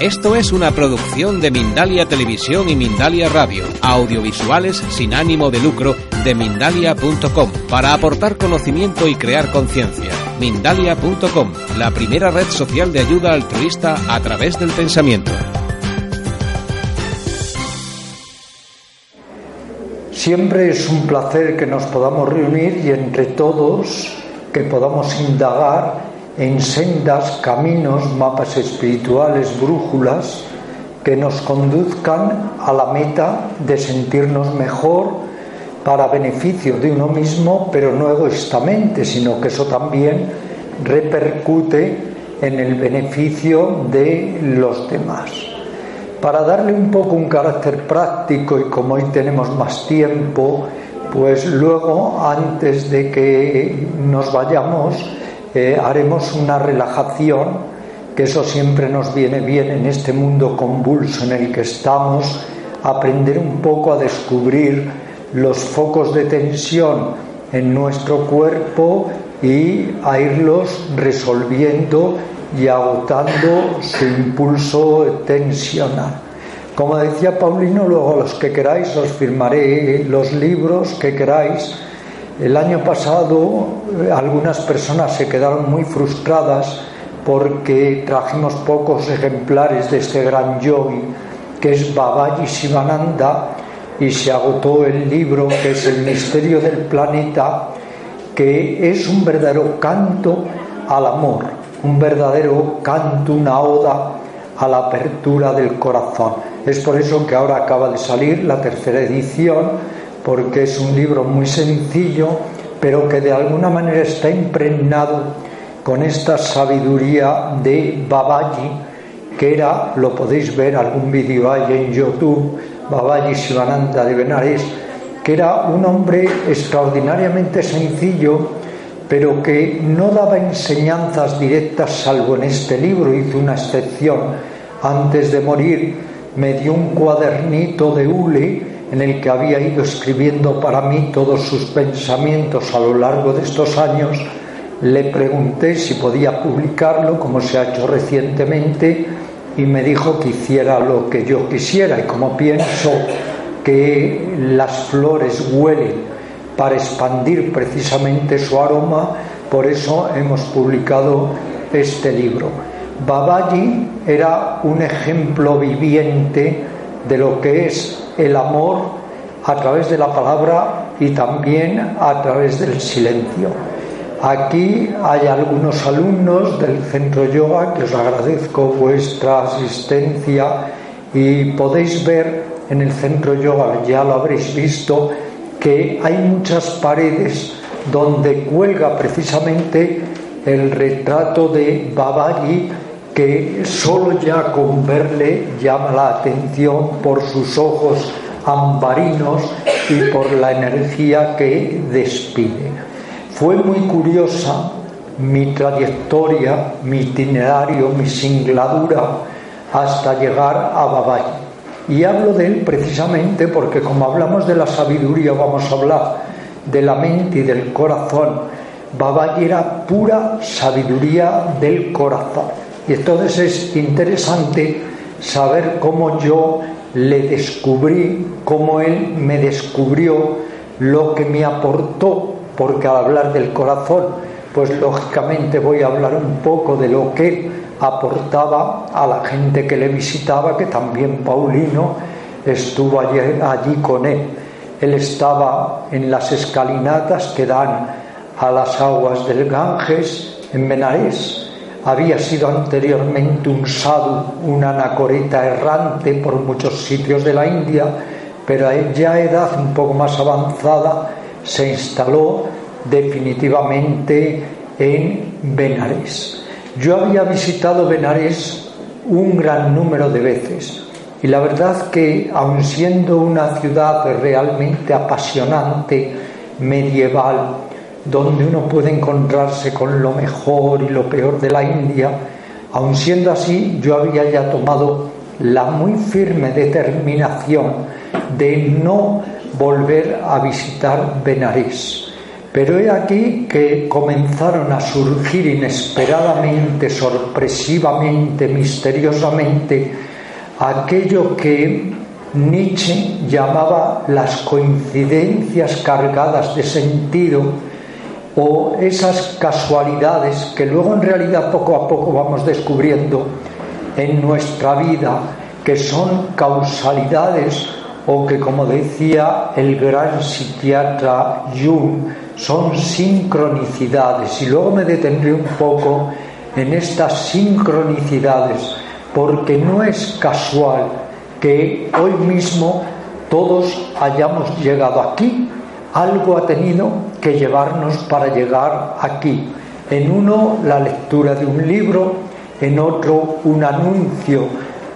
Esto es una producción de Mindalia Televisión y Mindalia Radio, audiovisuales sin ánimo de lucro de mindalia.com, para aportar conocimiento y crear conciencia. Mindalia.com, la primera red social de ayuda altruista a través del pensamiento. Siempre es un placer que nos podamos reunir y entre todos que podamos indagar en sendas, caminos, mapas espirituales, brújulas que nos conduzcan a la meta de sentirnos mejor para beneficio de uno mismo, pero no egoístamente, sino que eso también repercute en el beneficio de los demás. Para darle un poco un carácter práctico y como hoy tenemos más tiempo, pues luego, antes de que nos vayamos, haremos una relajación, que eso siempre nos viene bien en este mundo convulso en el que estamos, aprender un poco a descubrir los focos de tensión en nuestro cuerpo y a irlos resolviendo y agotando su impulso tensional. Como decía Paulino, luego los que queráis os firmaré los libros que queráis el año pasado eh, algunas personas se quedaron muy frustradas porque trajimos pocos ejemplares de este gran yogi que es Babaji Sivananda y se agotó el libro que es El misterio del planeta que es un verdadero canto al amor, un verdadero canto, una oda a la apertura del corazón. Es por eso que ahora acaba de salir la tercera edición porque es un libro muy sencillo, pero que de alguna manera está impregnado con esta sabiduría de Babaji, que era, lo podéis ver, algún vídeo hay en YouTube, Babaji Sivananda de Benares, que era un hombre extraordinariamente sencillo, pero que no daba enseñanzas directas salvo en este libro, hizo una excepción. Antes de morir me dio un cuadernito de hule en el que había ido escribiendo para mí todos sus pensamientos a lo largo de estos años, le pregunté si podía publicarlo, como se ha hecho recientemente, y me dijo que hiciera lo que yo quisiera. Y como pienso que las flores huelen para expandir precisamente su aroma, por eso hemos publicado este libro. Babaji era un ejemplo viviente de lo que es el amor a través de la palabra y también a través del silencio. Aquí hay algunos alumnos del centro yoga que os agradezco vuestra asistencia y podéis ver en el centro yoga, ya lo habréis visto, que hay muchas paredes donde cuelga precisamente el retrato de Babaji que solo ya con verle llama la atención por sus ojos ambarinos y por la energía que despide. Fue muy curiosa mi trayectoria, mi itinerario, mi singladura hasta llegar a Babaji. Y hablo de él precisamente porque como hablamos de la sabiduría, vamos a hablar de la mente y del corazón. Babaji era pura sabiduría del corazón. Y entonces es interesante saber cómo yo le descubrí, cómo él me descubrió lo que me aportó, porque al hablar del corazón, pues lógicamente voy a hablar un poco de lo que aportaba a la gente que le visitaba, que también Paulino estuvo allí, allí con él. Él estaba en las escalinatas que dan a las aguas del Ganges en Benares había sido anteriormente un sadhu, una anacoreta errante por muchos sitios de la India, pero ya a edad un poco más avanzada se instaló definitivamente en Benares. Yo había visitado Benares un gran número de veces y la verdad que aun siendo una ciudad realmente apasionante, medieval, donde uno puede encontrarse con lo mejor y lo peor de la India, aun siendo así, yo había ya tomado la muy firme determinación de no volver a visitar Benares. Pero he aquí que comenzaron a surgir inesperadamente, sorpresivamente, misteriosamente, aquello que Nietzsche llamaba las coincidencias cargadas de sentido o esas casualidades que luego en realidad poco a poco vamos descubriendo en nuestra vida que son causalidades o que como decía el gran psiquiatra Jung son sincronicidades. Y luego me detendré un poco en estas sincronicidades porque no es casual que hoy mismo todos hayamos llegado aquí algo ha tenido que llevarnos para llegar aquí. En uno la lectura de un libro en otro un anuncio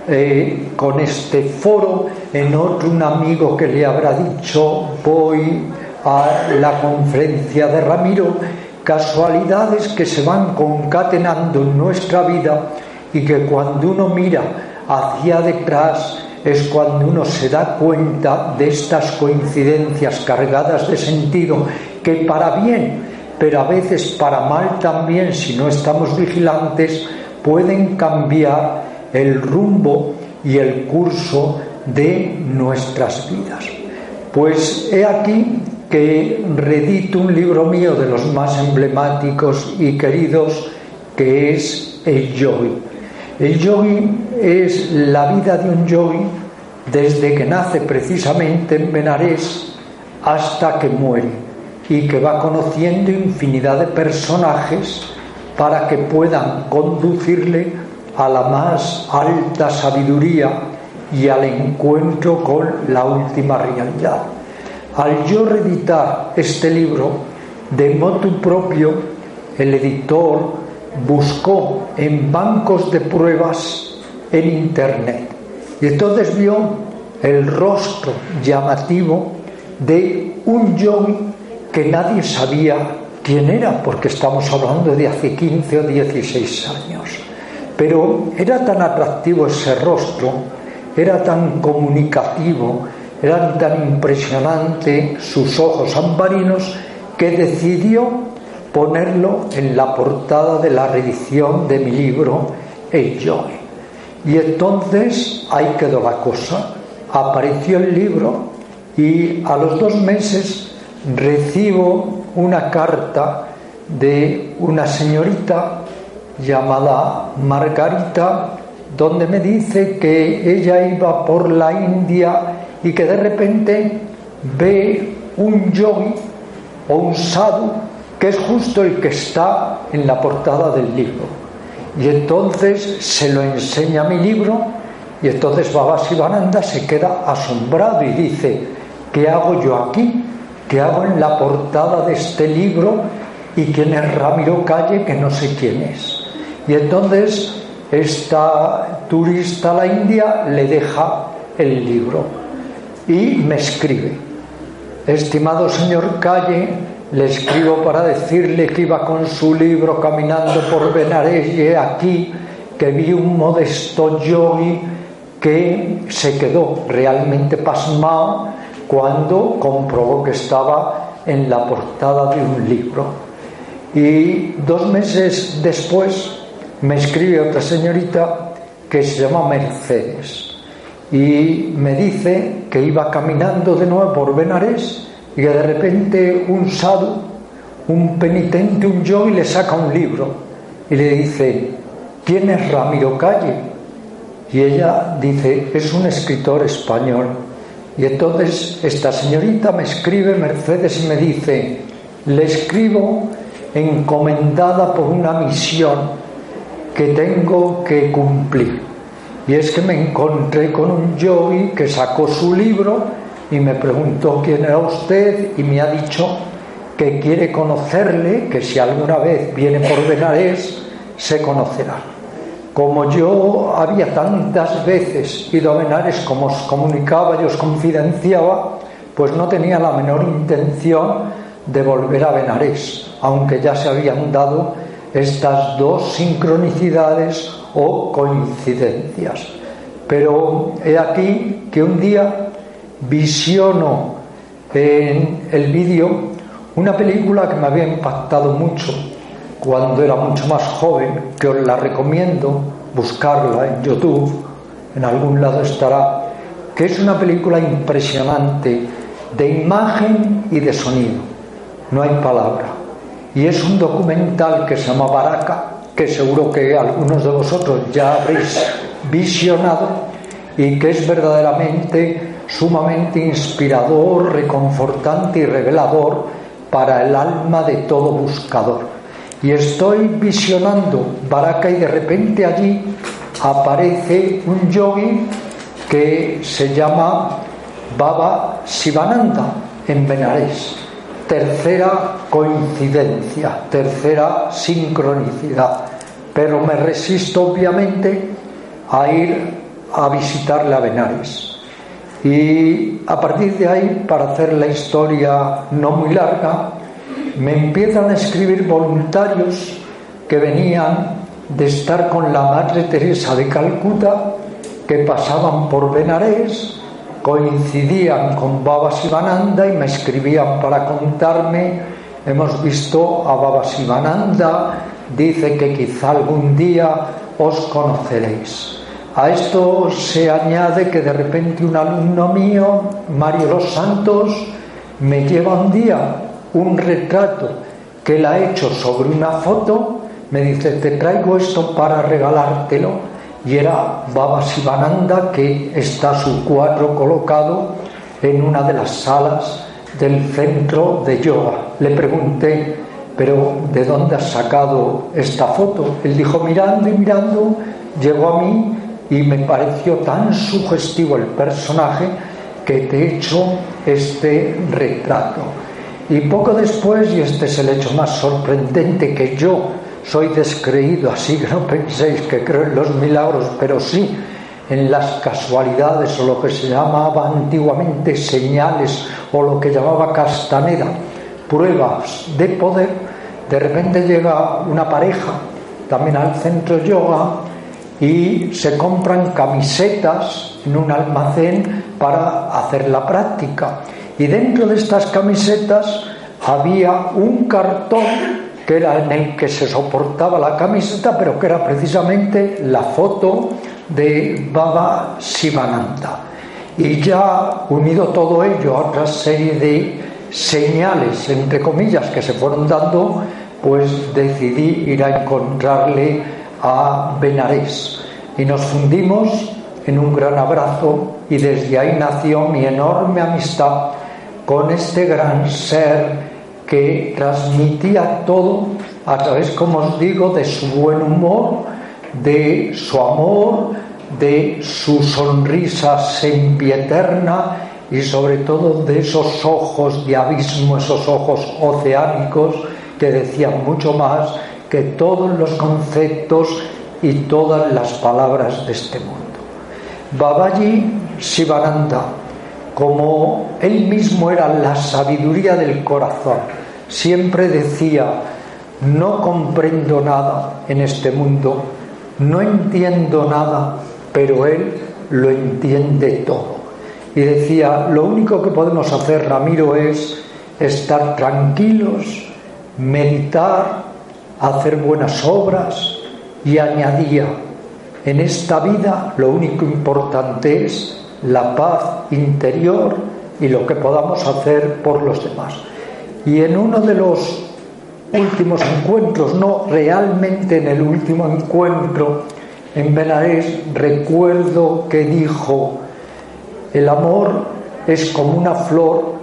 eh, con este foro, en otro un amigo que le habrá dicho voy a la conferencia de Ramiro, casualidades que se van concatenando en nuestra vida y que cuando uno mira hacia detrás es cuando uno se da cuenta de estas coincidencias cargadas de sentido que para bien, pero a veces para mal también, si no estamos vigilantes, pueden cambiar el rumbo y el curso de nuestras vidas. Pues he aquí que redito un libro mío de los más emblemáticos y queridos que es el yogi. El yogi es la vida de un yogi desde que nace precisamente en Benares hasta que muere y que va conociendo infinidad de personajes para que puedan conducirle a la más alta sabiduría y al encuentro con la última realidad. Al yo reeditar este libro, de motu propio, el editor buscó en bancos de pruebas en Internet y entonces vio el rostro llamativo de un yogi que nadie sabía quién era, porque estamos hablando de hace 15 o 16 años. Pero era tan atractivo ese rostro, era tan comunicativo, eran tan impresionantes sus ojos ambarinos que decidió ponerlo en la portada de la reedición de mi libro Yogi. Y entonces ahí quedó la cosa. Apareció el libro y a los dos meses recibo una carta de una señorita llamada Margarita, donde me dice que ella iba por la India y que de repente ve un yogi o un sadhu que es justo el que está en la portada del libro. Y entonces se lo enseña mi libro y entonces Baba Sivananda se queda asombrado y dice, ¿qué hago yo aquí? ¿Qué hago en la portada de este libro? ¿Y quién es Ramiro Calle? Que no sé quién es. Y entonces esta turista a la India le deja el libro y me escribe, estimado señor Calle, le escribo para decirle que iba con su libro caminando por Benares y aquí que vi un modesto yogi que se quedó realmente pasmado cuando comprobó que estaba en la portada de un libro. Y dos meses después me escribe otra señorita que se llama Mercedes y me dice que iba caminando de nuevo por Benares y que de repente un sadhu, un penitente, un yogi le saca un libro y le dice, ¿quién es Ramiro Calle? Y ella dice, es un escritor español. Y entonces esta señorita me escribe, Mercedes, y me dice, le escribo encomendada por una misión que tengo que cumplir. Y es que me encontré con un yogi que sacó su libro y me preguntó quién era usted y me ha dicho que quiere conocerle, que si alguna vez viene por Benares, se conocerá. Como yo había tantas veces ido a Benares como os comunicaba y os confidenciaba, pues no tenía la menor intención de volver a Benares, aunque ya se habían dado estas dos sincronicidades o coincidencias. Pero he aquí que un día visiono en el vídeo Una película que me había impactado mucho cuando era mucho más joven, que os la recomiendo buscarla en YouTube, en algún lado estará, que es una película impresionante de imagen y de sonido, no hay palabra. Y es un documental que se llama Baraka, que seguro que algunos de vosotros ya habréis visionado y que es verdaderamente sumamente inspirador, reconfortante y revelador para el alma de todo buscador. Y estoy visionando Baraka y de repente allí aparece un yogi que se llama Baba Sivananda en Benares. Tercera coincidencia, tercera sincronicidad. Pero me resisto obviamente a ir a visitarle a Benares. Y a partir de ahí, para hacer la historia no muy larga, me empiezan a escribir voluntarios que venían de estar con la Madre Teresa de Calcuta, que pasaban por Benarés, coincidían con Baba Sivananda y me escribían para contarme, hemos visto a Baba Sivananda, dice que quizá algún día os conoceréis. A esto se añade que de repente un alumno mío, Mario Los Santos, me lleva un día un retrato que él ha hecho sobre una foto, me dice, te traigo esto para regalártelo, y era Baba Sivananda, que está su cuadro colocado en una de las salas del centro de yoga. Le pregunté, pero ¿de dónde has sacado esta foto? Él dijo, mirando y mirando, llegó a mí y me pareció tan sugestivo el personaje que te he hecho este retrato. Y poco después, y este es el hecho más sorprendente, que yo soy descreído, así que no penséis que creo en los milagros, pero sí en las casualidades o lo que se llamaba antiguamente señales o lo que llamaba castaneda, pruebas de poder, de repente llega una pareja también al centro yoga y se compran camisetas en un almacén para hacer la práctica. Y dentro de estas camisetas había un cartón que era en el que se soportaba la camiseta, pero que era precisamente la foto de Baba Sivananda. Y ya unido todo ello a otra serie de señales, entre comillas, que se fueron dando, pues decidí ir a encontrarle a Benarés y nos fundimos en un gran abrazo y desde ahí nació mi enorme amistad con este gran ser que transmitía todo a través, como os digo, de su buen humor, de su amor, de su sonrisa sempieterna y sobre todo de esos ojos de abismo, esos ojos oceánicos que decían mucho más que todos los conceptos y todas las palabras de este mundo. Babaji Sivananda, como él mismo era la sabiduría del corazón, siempre decía, no comprendo nada en este mundo, no entiendo nada, pero él lo entiende todo. Y decía, lo único que podemos hacer, Ramiro, es estar tranquilos, meditar, hacer buenas obras y añadía, en esta vida lo único importante es la paz interior y lo que podamos hacer por los demás. Y en uno de los últimos encuentros, no realmente en el último encuentro en Benares, recuerdo que dijo, el amor es como una flor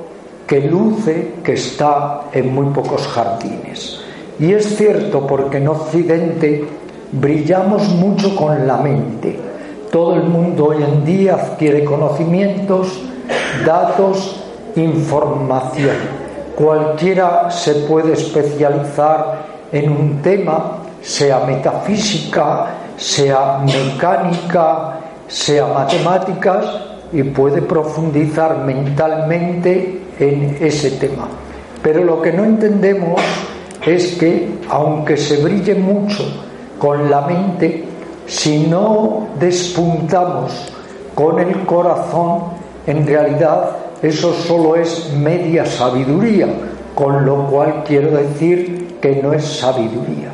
que luce que está en muy pocos jardines. Y es cierto porque en Occidente brillamos mucho con la mente. Todo el mundo hoy en día adquiere conocimientos, datos, información. Cualquiera se puede especializar en un tema, sea metafísica, sea mecánica, sea matemáticas, y puede profundizar mentalmente en ese tema. Pero lo que no entendemos es que, aunque se brille mucho con la mente, si no despuntamos con el corazón, en realidad eso solo es media sabiduría, con lo cual quiero decir que no es sabiduría.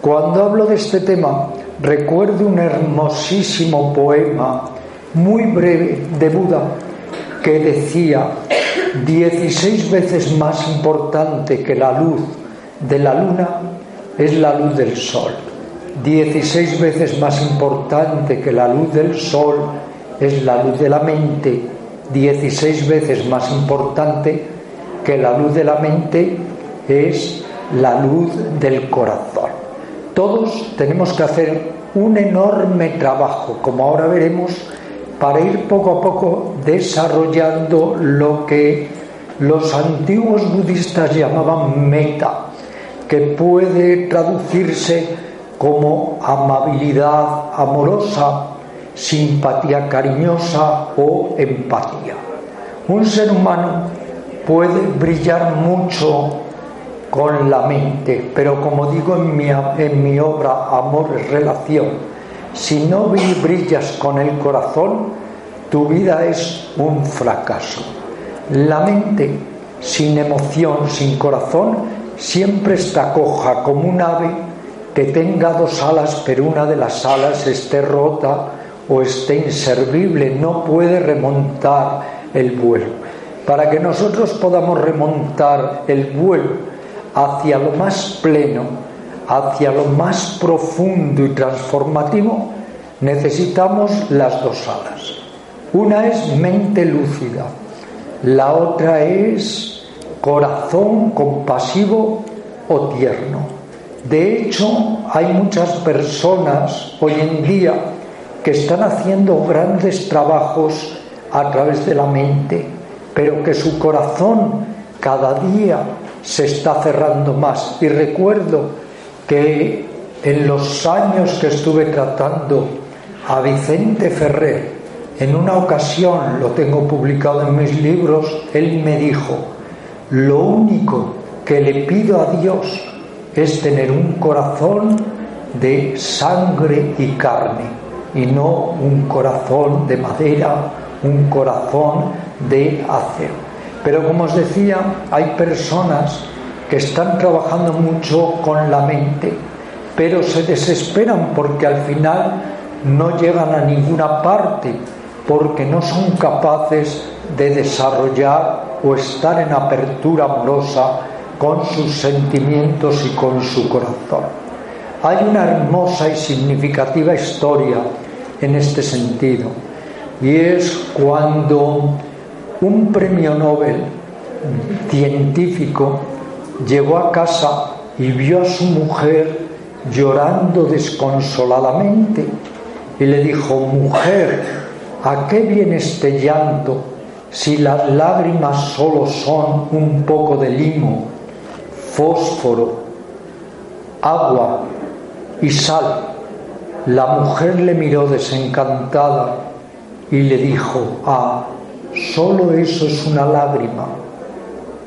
Cuando hablo de este tema, recuerdo un hermosísimo poema muy breve de Buda que decía, 16 veces más importante que la luz de la luna es la luz del sol. 16 veces más importante que la luz del sol es la luz de la mente. 16 veces más importante que la luz de la mente es la luz del corazón. Todos tenemos que hacer un enorme trabajo, como ahora veremos, para ir poco a poco desarrollando lo que los antiguos budistas llamaban meta, que puede traducirse como amabilidad amorosa, simpatía cariñosa o empatía. Un ser humano puede brillar mucho con la mente, pero como digo en mi, en mi obra Amor es Relación, si no brillas con el corazón, tu vida es un fracaso. La mente sin emoción, sin corazón, siempre está coja como un ave que tenga dos alas, pero una de las alas esté rota o esté inservible, no puede remontar el vuelo. Para que nosotros podamos remontar el vuelo hacia lo más pleno, hacia lo más profundo y transformativo, necesitamos las dos alas. Una es mente lúcida, la otra es corazón compasivo o tierno. De hecho, hay muchas personas hoy en día que están haciendo grandes trabajos a través de la mente, pero que su corazón cada día se está cerrando más. Y recuerdo que en los años que estuve tratando a Vicente Ferrer, en una ocasión, lo tengo publicado en mis libros, él me dijo, lo único que le pido a Dios es tener un corazón de sangre y carne y no un corazón de madera, un corazón de acero. Pero como os decía, hay personas que están trabajando mucho con la mente, pero se desesperan porque al final no llegan a ninguna parte, porque no son capaces de desarrollar o estar en apertura amorosa con sus sentimientos y con su corazón. Hay una hermosa y significativa historia en este sentido, y es cuando un premio Nobel científico llegó a casa y vio a su mujer llorando desconsoladamente y le dijo, mujer, ¿a qué viene este llanto si las lágrimas solo son un poco de limo, fósforo, agua y sal? La mujer le miró desencantada y le dijo, ah, solo eso es una lágrima,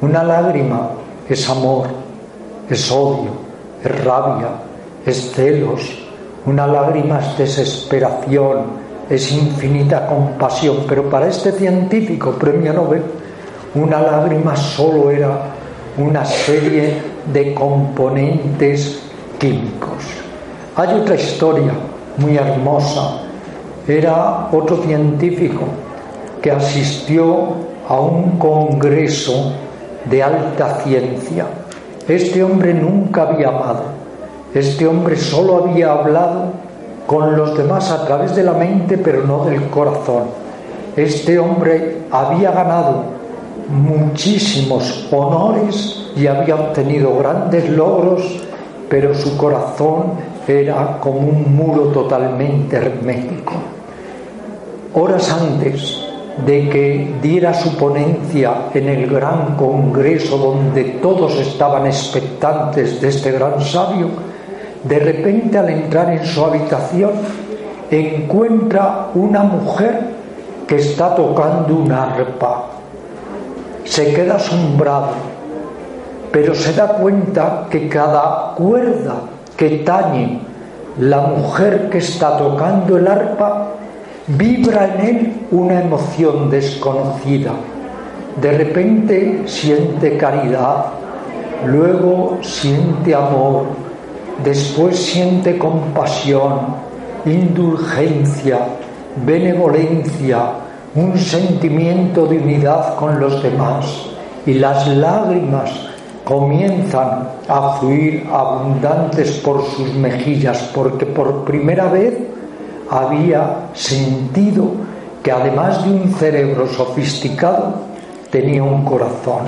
una lágrima es amor, es odio, es rabia, es celos, una lágrima es desesperación, es infinita compasión. Pero para este científico, premio Nobel, una lágrima solo era una serie de componentes químicos. Hay otra historia muy hermosa. Era otro científico que asistió a un congreso de alta ciencia. Este hombre nunca había amado. Este hombre solo había hablado con los demás a través de la mente, pero no del corazón. Este hombre había ganado muchísimos honores y había obtenido grandes logros, pero su corazón era como un muro totalmente hermético. Horas antes de que diera su ponencia en el gran congreso donde todos estaban expectantes de este gran sabio, de repente al entrar en su habitación encuentra una mujer que está tocando una arpa. Se queda asombrado, pero se da cuenta que cada cuerda que tañe la mujer que está tocando el arpa Vibra en él una emoción desconocida. De repente siente caridad, luego siente amor, después siente compasión, indulgencia, benevolencia, un sentimiento de unidad con los demás y las lágrimas comienzan a fluir abundantes por sus mejillas porque por primera vez había sentido que además de un cerebro sofisticado tenía un corazón.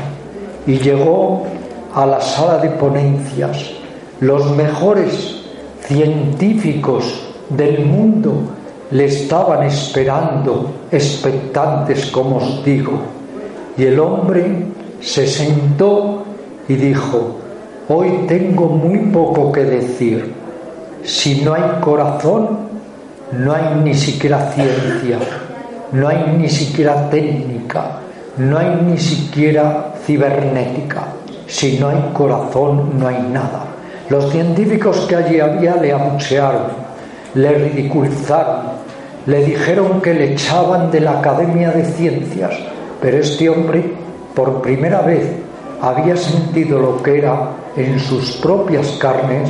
Y llegó a la sala de ponencias los mejores científicos del mundo le estaban esperando, expectantes, como os digo. Y el hombre se sentó y dijo, hoy tengo muy poco que decir. Si no hay corazón, no hay ni siquiera ciencia, no hay ni siquiera técnica, no hay ni siquiera cibernética. Si no hay corazón, no hay nada. Los científicos que allí había le abuchearon le ridiculizaron, le dijeron que le echaban de la Academia de Ciencias, pero este hombre por primera vez había sentido lo que era en sus propias carnes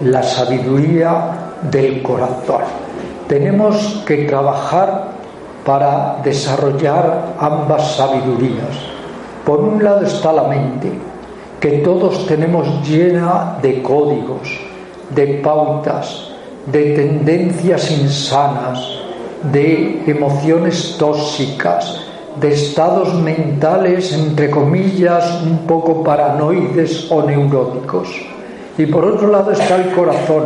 la sabiduría del corazón. Tenemos que trabajar para desarrollar ambas sabidurías. Por un lado está la mente, que todos tenemos llena de códigos, de pautas, de tendencias insanas, de emociones tóxicas, de estados mentales, entre comillas, un poco paranoides o neuróticos. Y por otro lado está el corazón,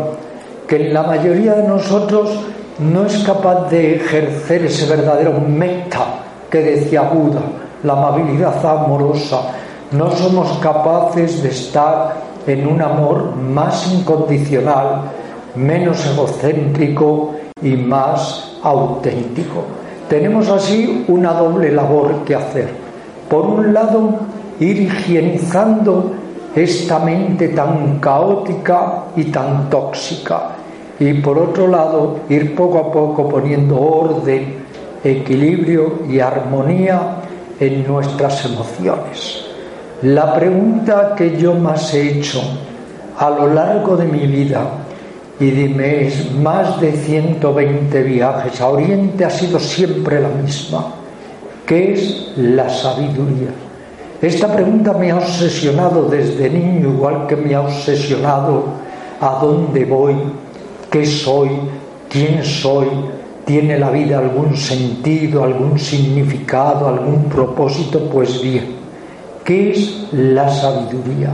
que en la mayoría de nosotros no es capaz de ejercer ese verdadero meta que decía Buda, la amabilidad amorosa. No somos capaces de estar en un amor más incondicional, menos egocéntrico y más auténtico. Tenemos así una doble labor que hacer. Por un lado, ir higienizando esta mente tan caótica y tan tóxica. Y por otro lado, ir poco a poco poniendo orden, equilibrio y armonía en nuestras emociones. La pregunta que yo más he hecho a lo largo de mi vida y dime, más de 120 viajes a Oriente ha sido siempre la misma. ¿Qué es la sabiduría? Esta pregunta me ha obsesionado desde niño, igual que me ha obsesionado a dónde voy, qué soy, quién soy, tiene la vida algún sentido, algún significado, algún propósito. Pues bien, ¿qué es la sabiduría?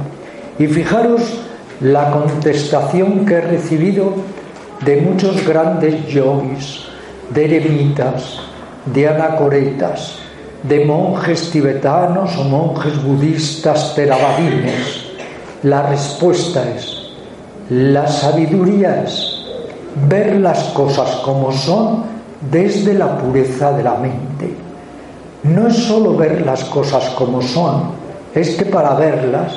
Y fijaros la contestación que he recibido de muchos grandes yogis, de eremitas, de anacoretas, de monjes tibetanos o monjes budistas teravadines. La respuesta es, la sabiduría es ver las cosas como son desde la pureza de la mente. No es solo ver las cosas como son, es que para verlas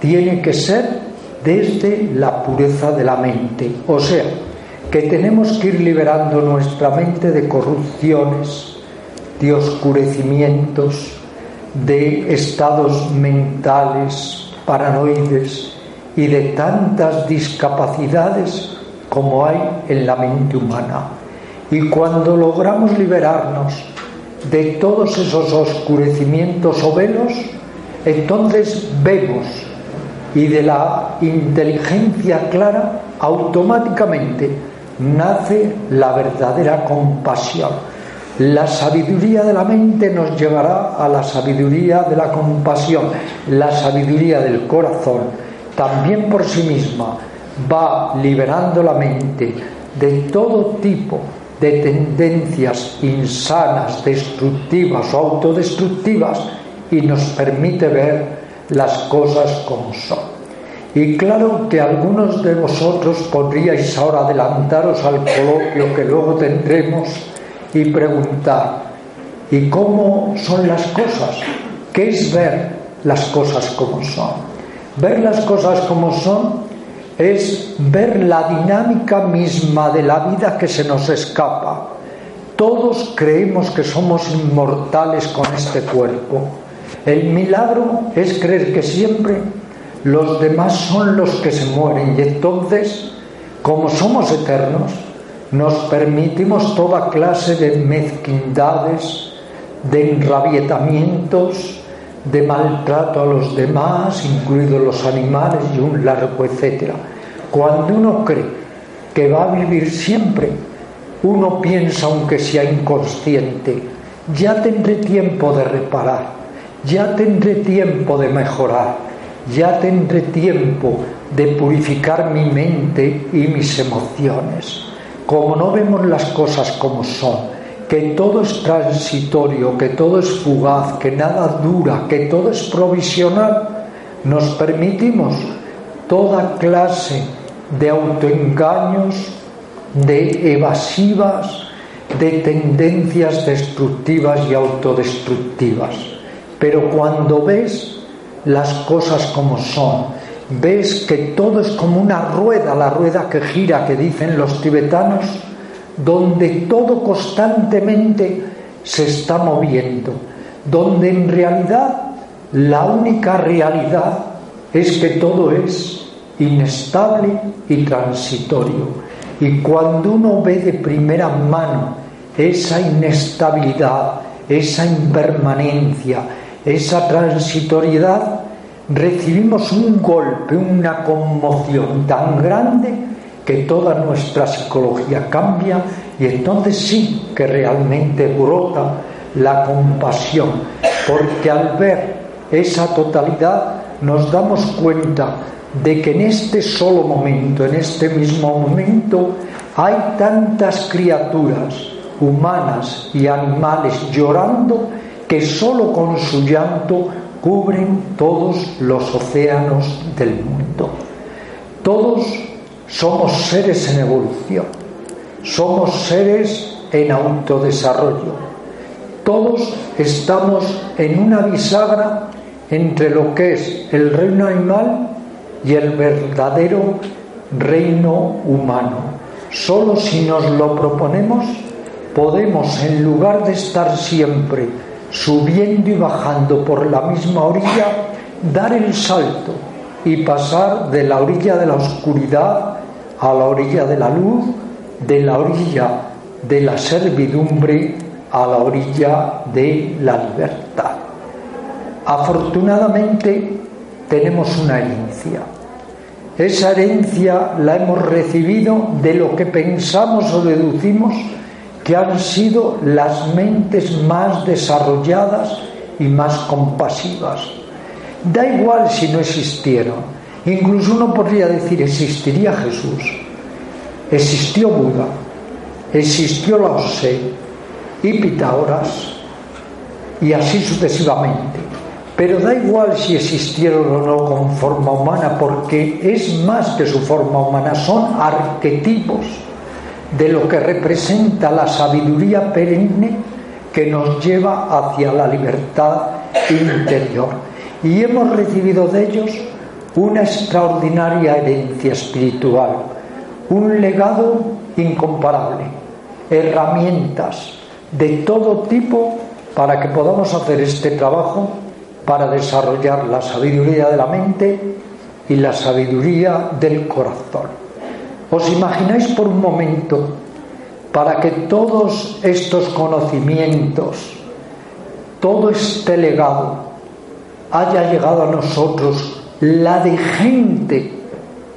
tiene que ser desde la pureza de la mente. O sea, que tenemos que ir liberando nuestra mente de corrupciones, de oscurecimientos, de estados mentales paranoides y de tantas discapacidades como hay en la mente humana. Y cuando logramos liberarnos de todos esos oscurecimientos o velos, entonces vemos y de la inteligencia clara automáticamente nace la verdadera compasión. La sabiduría de la mente nos llevará a la sabiduría de la compasión. La sabiduría del corazón también por sí misma va liberando la mente de todo tipo de tendencias insanas, destructivas o autodestructivas y nos permite ver las cosas como son. Y claro que algunos de vosotros podríais ahora adelantaros al coloquio que luego tendremos y preguntar, ¿y cómo son las cosas? ¿Qué es ver las cosas como son? Ver las cosas como son es ver la dinámica misma de la vida que se nos escapa. Todos creemos que somos inmortales con este cuerpo el milagro es creer que siempre los demás son los que se mueren y entonces, como somos eternos, nos permitimos toda clase de mezquindades, de enrabietamientos, de maltrato a los demás, incluidos los animales y un largo etcétera. Cuando uno cree que va a vivir siempre, uno piensa, aunque sea inconsciente, ya tendré tiempo de reparar, ya tendré tiempo de mejorar, ya tendré tiempo de purificar mi mente y mis emociones. Como no vemos las cosas como son, que todo es transitorio, que todo es fugaz, que nada dura, que todo es provisional, nos permitimos toda clase de autoengaños, de evasivas, de tendencias destructivas y autodestructivas. Pero cuando ves las cosas como son, ves que todo es como una rueda, la rueda que gira, que dicen los tibetanos, donde todo constantemente se está moviendo, donde en realidad la única realidad es que todo es inestable y transitorio. Y cuando uno ve de primera mano esa inestabilidad, esa impermanencia, esa transitoriedad, recibimos un golpe, una conmoción tan grande que toda nuestra psicología cambia y entonces sí que realmente brota la compasión, porque al ver esa totalidad nos damos cuenta de que en este solo momento, en este mismo momento, hay tantas criaturas humanas y animales llorando que solo con su llanto cubren todos los océanos del mundo. Todos somos seres en evolución, somos seres en autodesarrollo. Todos estamos en una bisagra entre lo que es el reino animal y el verdadero reino humano. Solo si nos lo proponemos podemos, en lugar de estar siempre subiendo y bajando por la misma orilla, dar el salto y pasar de la orilla de la oscuridad a la orilla de la luz, de la orilla de la servidumbre a la orilla de la libertad. Afortunadamente tenemos una herencia. Esa herencia la hemos recibido de lo que pensamos o deducimos que han sido las mentes más desarrolladas y más compasivas. Da igual si no existieron, Incluso uno podría decir, existiría Jesús, existió Buda, existió Lao Tse y Pitágoras, y así sucesivamente. Pero da igual si existieron o no con forma humana, porque es más que su forma humana, son arquetipos de lo que representa la sabiduría perenne que nos lleva hacia la libertad interior. Y hemos recibido de ellos una extraordinaria herencia espiritual, un legado incomparable, herramientas de todo tipo para que podamos hacer este trabajo para desarrollar la sabiduría de la mente y la sabiduría del corazón. ¿Os imagináis por un momento para que todos estos conocimientos, todo este legado haya llegado a nosotros la de gente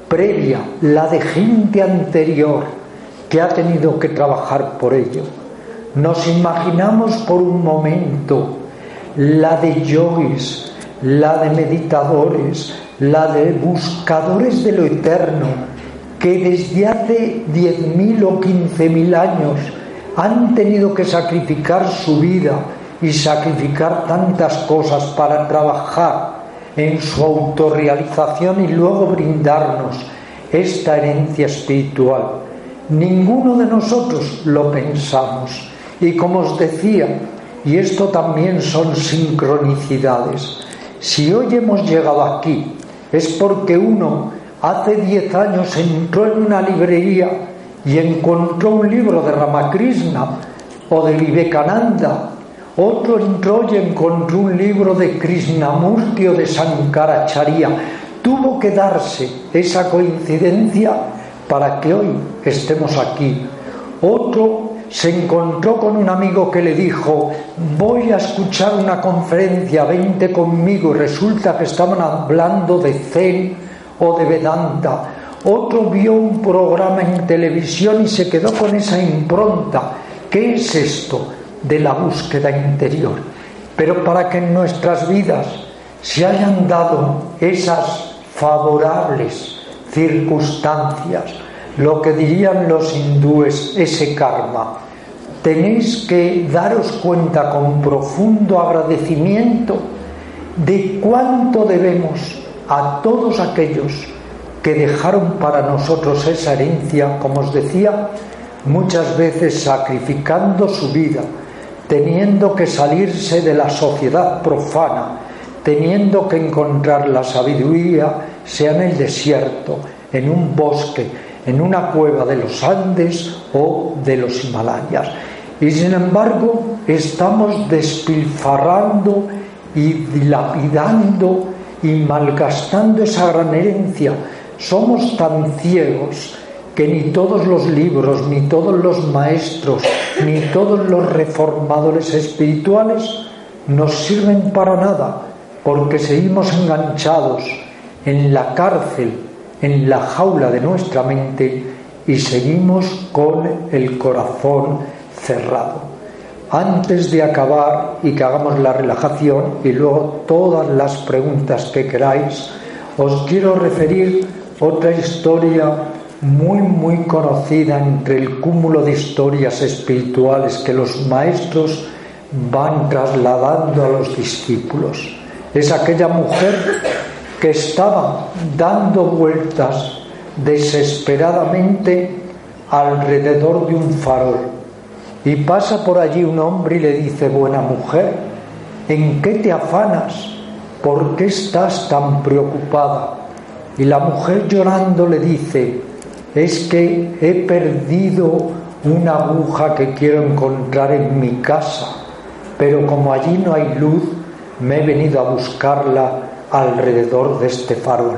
previa, la de gente anterior que ha tenido que trabajar por ello. Nos imaginamos por un momento la de yogis, la de meditadores, la de buscadores de lo eterno, que desde hace diez mil o quince mil años han tenido que sacrificar su vida y sacrificar tantas cosas para trabajar en su autorrealización y luego brindarnos esta herencia espiritual. Ninguno de nosotros lo pensamos. Y como os decía, y esto también son sincronicidades, si hoy hemos llegado aquí es porque uno hace diez años entró en una librería y encontró un libro de Ramakrishna o de Vivekananda otro entró y encontró un libro de Krishnamurti o de Sankaracharya. tuvo que darse esa coincidencia para que hoy estemos aquí. Otro se encontró con un amigo que le dijo, voy a escuchar una conferencia, vente conmigo, y resulta que estaban hablando de Zen o de Vedanta. Otro vio un programa en televisión y se quedó con esa impronta. ¿Qué es esto de la búsqueda interior? Pero para que en nuestras vidas se hayan dado esas favorables circunstancias, lo que dirían los hindúes, ese karma, tenéis que daros cuenta con profundo agradecimiento de cuánto debemos a todos aquellos que dejaron para nosotros esa herencia, como os decía, muchas veces sacrificando su vida, teniendo que salirse de la sociedad profana, teniendo que encontrar la sabiduría, sea en el desierto, en un bosque, en una cueva de los Andes o de los Himalayas. Y sin embargo estamos despilfarrando y dilapidando y malgastando esa gran herencia. Somos tan ciegos que ni todos los libros, ni todos los maestros, ni todos los reformadores espirituales nos sirven para nada, porque seguimos enganchados en la cárcel, en la jaula de nuestra mente y seguimos con el corazón cerrado. Antes de acabar y que hagamos la relajación y luego todas las preguntas que queráis, os quiero referir otra historia muy muy conocida entre el cúmulo de historias espirituales que los maestros van trasladando a los discípulos. Es aquella mujer que estaba dando vueltas desesperadamente alrededor de un farol. Y pasa por allí un hombre y le dice, buena mujer, ¿en qué te afanas? ¿Por qué estás tan preocupada? Y la mujer llorando le dice, es que he perdido una aguja que quiero encontrar en mi casa, pero como allí no hay luz, me he venido a buscarla alrededor de este farol.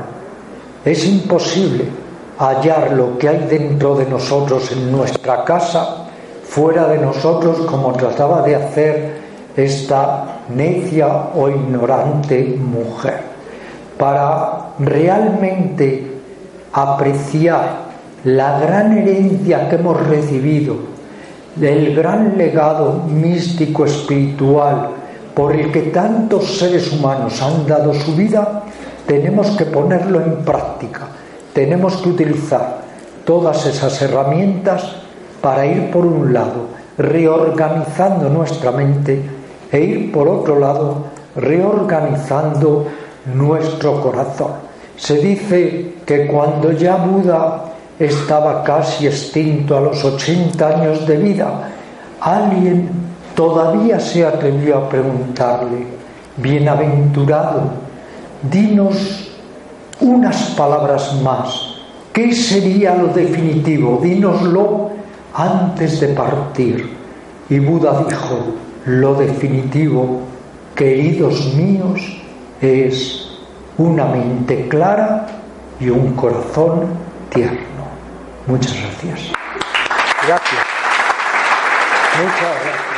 Es imposible hallar lo que hay dentro de nosotros en nuestra casa, fuera de nosotros, como trataba de hacer esta necia o ignorante mujer. Para realmente apreciar la gran herencia que hemos recibido, del gran legado místico espiritual por el que tantos seres humanos han dado su vida, tenemos que ponerlo en práctica, tenemos que utilizar todas esas herramientas para ir por un lado reorganizando nuestra mente e ir por otro lado reorganizando nuestro corazón. Se dice que cuando ya Buda estaba casi extinto a los 80 años de vida, alguien todavía se atrevió a preguntarle, bienaventurado, dinos unas palabras más, ¿qué sería lo definitivo? Dínoslo antes de partir. Y Buda dijo, lo definitivo, queridos míos, es una mente clara y un corazón tierno. Muchas gracias. Gracias. Muchas gracias.